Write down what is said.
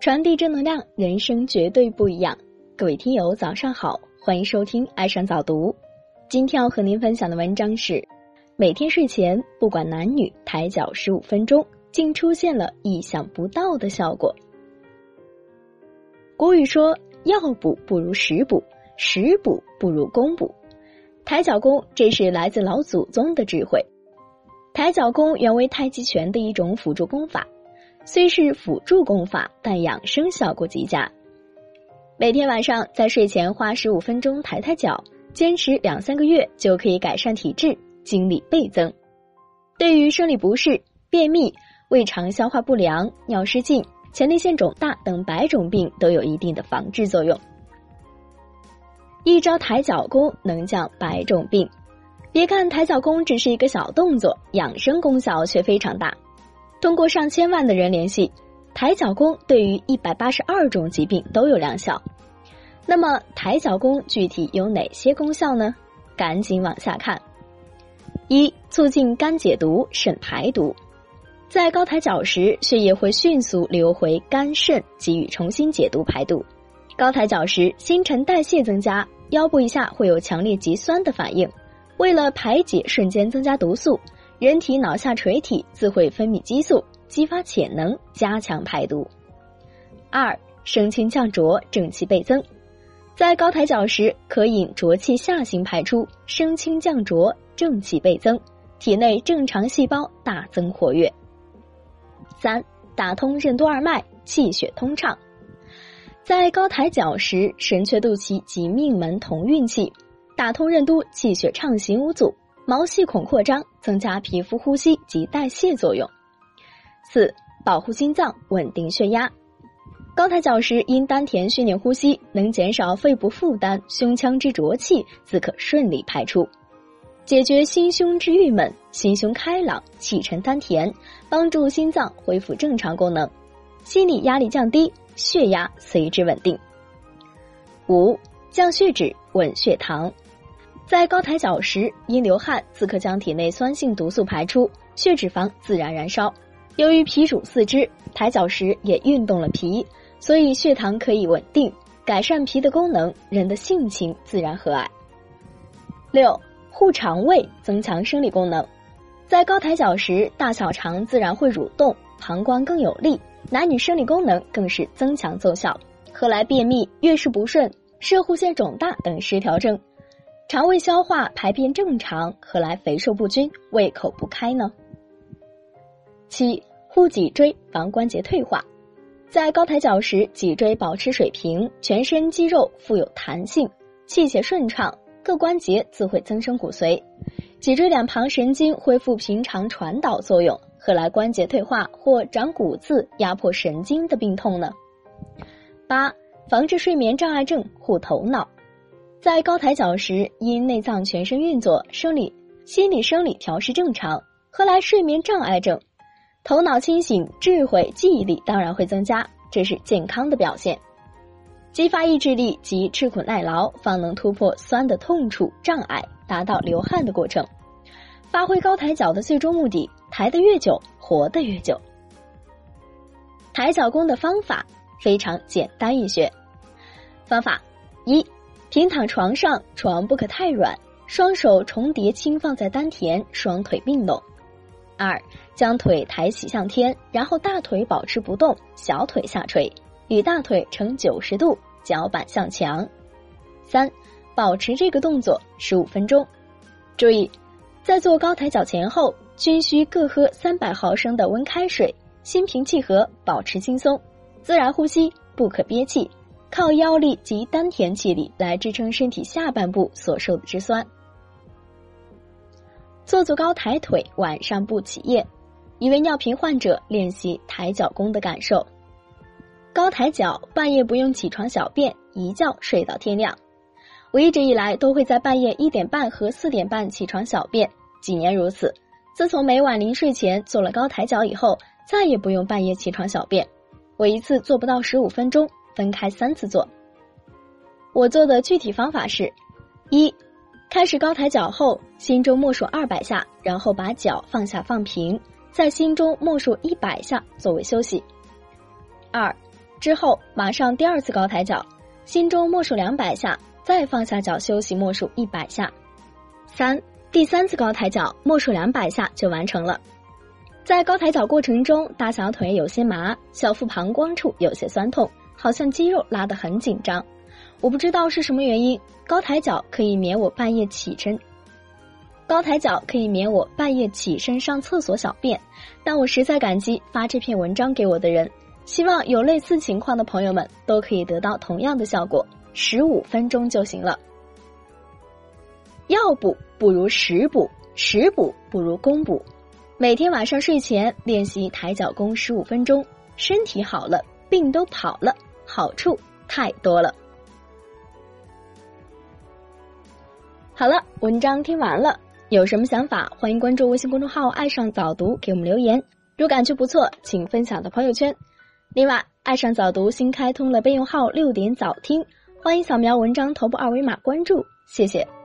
传递正能量，人生绝对不一样。各位听友，早上好，欢迎收听爱上早读。今天要和您分享的文章是：每天睡前不管男女，抬脚十五分钟，竟出现了意想不到的效果。古语说：“药补不如食补，食补不如功补。”抬脚功，这是来自老祖宗的智慧。抬脚功原为太极拳的一种辅助功法。虽是辅助功法，但养生效果极佳。每天晚上在睡前花十五分钟抬抬脚，坚持两三个月就可以改善体质，精力倍增。对于生理不适、便秘、胃肠消化不良、尿失禁、前列腺肿大等百种病都有一定的防治作用。一招抬脚功能降百种病。别看抬脚功只是一个小动作，养生功效却非常大。通过上千万的人联系，抬脚功对于一百八十二种疾病都有疗效。那么抬脚功具体有哪些功效呢？赶紧往下看。一、促进肝解毒、肾排毒。在高抬脚时，血液会迅速流回肝肾，给予重新解毒排毒。高抬脚时，新陈代谢增加，腰部以下会有强烈极酸的反应。为了排解，瞬间增加毒素。人体脑下垂体自会分泌激素，激发潜能，加强排毒。二、升清降浊，正气倍增。在高抬脚时，可引浊气下行排出，升清降浊，正气倍增，体内正常细胞大增活跃。三、打通任督二脉，气血通畅。在高抬脚时，神阙肚脐及命门同运气，打通任督，气血畅行无阻。毛细孔扩张，增加皮肤呼吸及代谢作用。四、保护心脏，稳定血压。高抬脚时，因丹田训练呼吸，能减少肺部负担，胸腔之浊气自可顺利排出，解决心胸之郁闷，心胸开朗，气沉丹田，帮助心脏恢复正常功能，心理压力降低，血压随之稳定。五、降血脂，稳血糖。在高抬脚时，因流汗，自可将体内酸性毒素排出，血脂肪自然燃烧。由于脾主四肢，抬脚时也运动了脾，所以血糖可以稳定，改善脾的功能，人的性情自然和蔼。六、护肠胃，增强生理功能。在高抬脚时，大小肠自然会蠕动，膀胱更有力，男女生理功能更是增强奏效。何来便秘、月事不顺、射护腺肿大等失调症？肠胃消化排便正常，何来肥瘦不均、胃口不开呢？七护脊椎防关节退化，在高抬脚时，脊椎保持水平，全身肌肉富有弹性，气血顺畅，各关节自会增生骨髓，脊椎两旁神经恢复平常传导作用，何来关节退化或长骨刺、压迫神经的病痛呢？八防治睡眠障碍症，护头脑。在高抬脚时，因内脏全身运作、生理、心理、生理调试正常，何来睡眠障碍症？头脑清醒，智慧、记忆力当然会增加，这是健康的表现。激发意志力及吃苦耐劳，方能突破酸的痛处障碍，达到流汗的过程，发挥高抬脚的最终目的。抬得越久，活得越久。抬脚功的方法非常简单易学，方法一。平躺床上，床不可太软，双手重叠轻放在丹田，双腿并拢。二，将腿抬起向天，然后大腿保持不动，小腿下垂，与大腿呈九十度，脚板向墙。三，保持这个动作十五分钟。注意，在做高抬脚前后，均需各喝三百毫升的温开水，心平气和，保持轻松，自然呼吸，不可憋气。靠腰力及丹田气力来支撑身体下半部所受的之酸。做足高抬腿，晚上不起夜。一位尿频患者练习抬脚功的感受。高抬脚，半夜不用起床小便，一觉睡到天亮。我一直以来都会在半夜一点半和四点半起床小便，几年如此。自从每晚临睡前做了高抬脚以后，再也不用半夜起床小便。我一次做不到十五分钟。分开三次做。我做的具体方法是：一，开始高抬脚后，心中默数二百下，然后把脚放下放平，在心中默数一百下作为休息。二，之后马上第二次高抬脚，心中默数两百下，再放下脚休息默数一百下。三，第三次高抬脚默数两百下就完成了。在高抬脚过程中，大小腿有些麻，小腹膀胱处有些酸痛，好像肌肉拉得很紧张。我不知道是什么原因。高抬脚可以免我半夜起身。高抬脚可以免我半夜起身上厕所小便，但我实在感激发这篇文章给我的人，希望有类似情况的朋友们都可以得到同样的效果，十五分钟就行了。药补不如食补，食补不如功补，每天晚上睡前练习抬脚功十五分钟，身体好了，病都跑了，好处太多了。好了，文章听完了。有什么想法，欢迎关注微信公众号“爱上早读”，给我们留言。如感觉不错，请分享到朋友圈。另外，爱上早读新开通了备用号“六点早听”，欢迎扫描文章头部二维码关注。谢谢。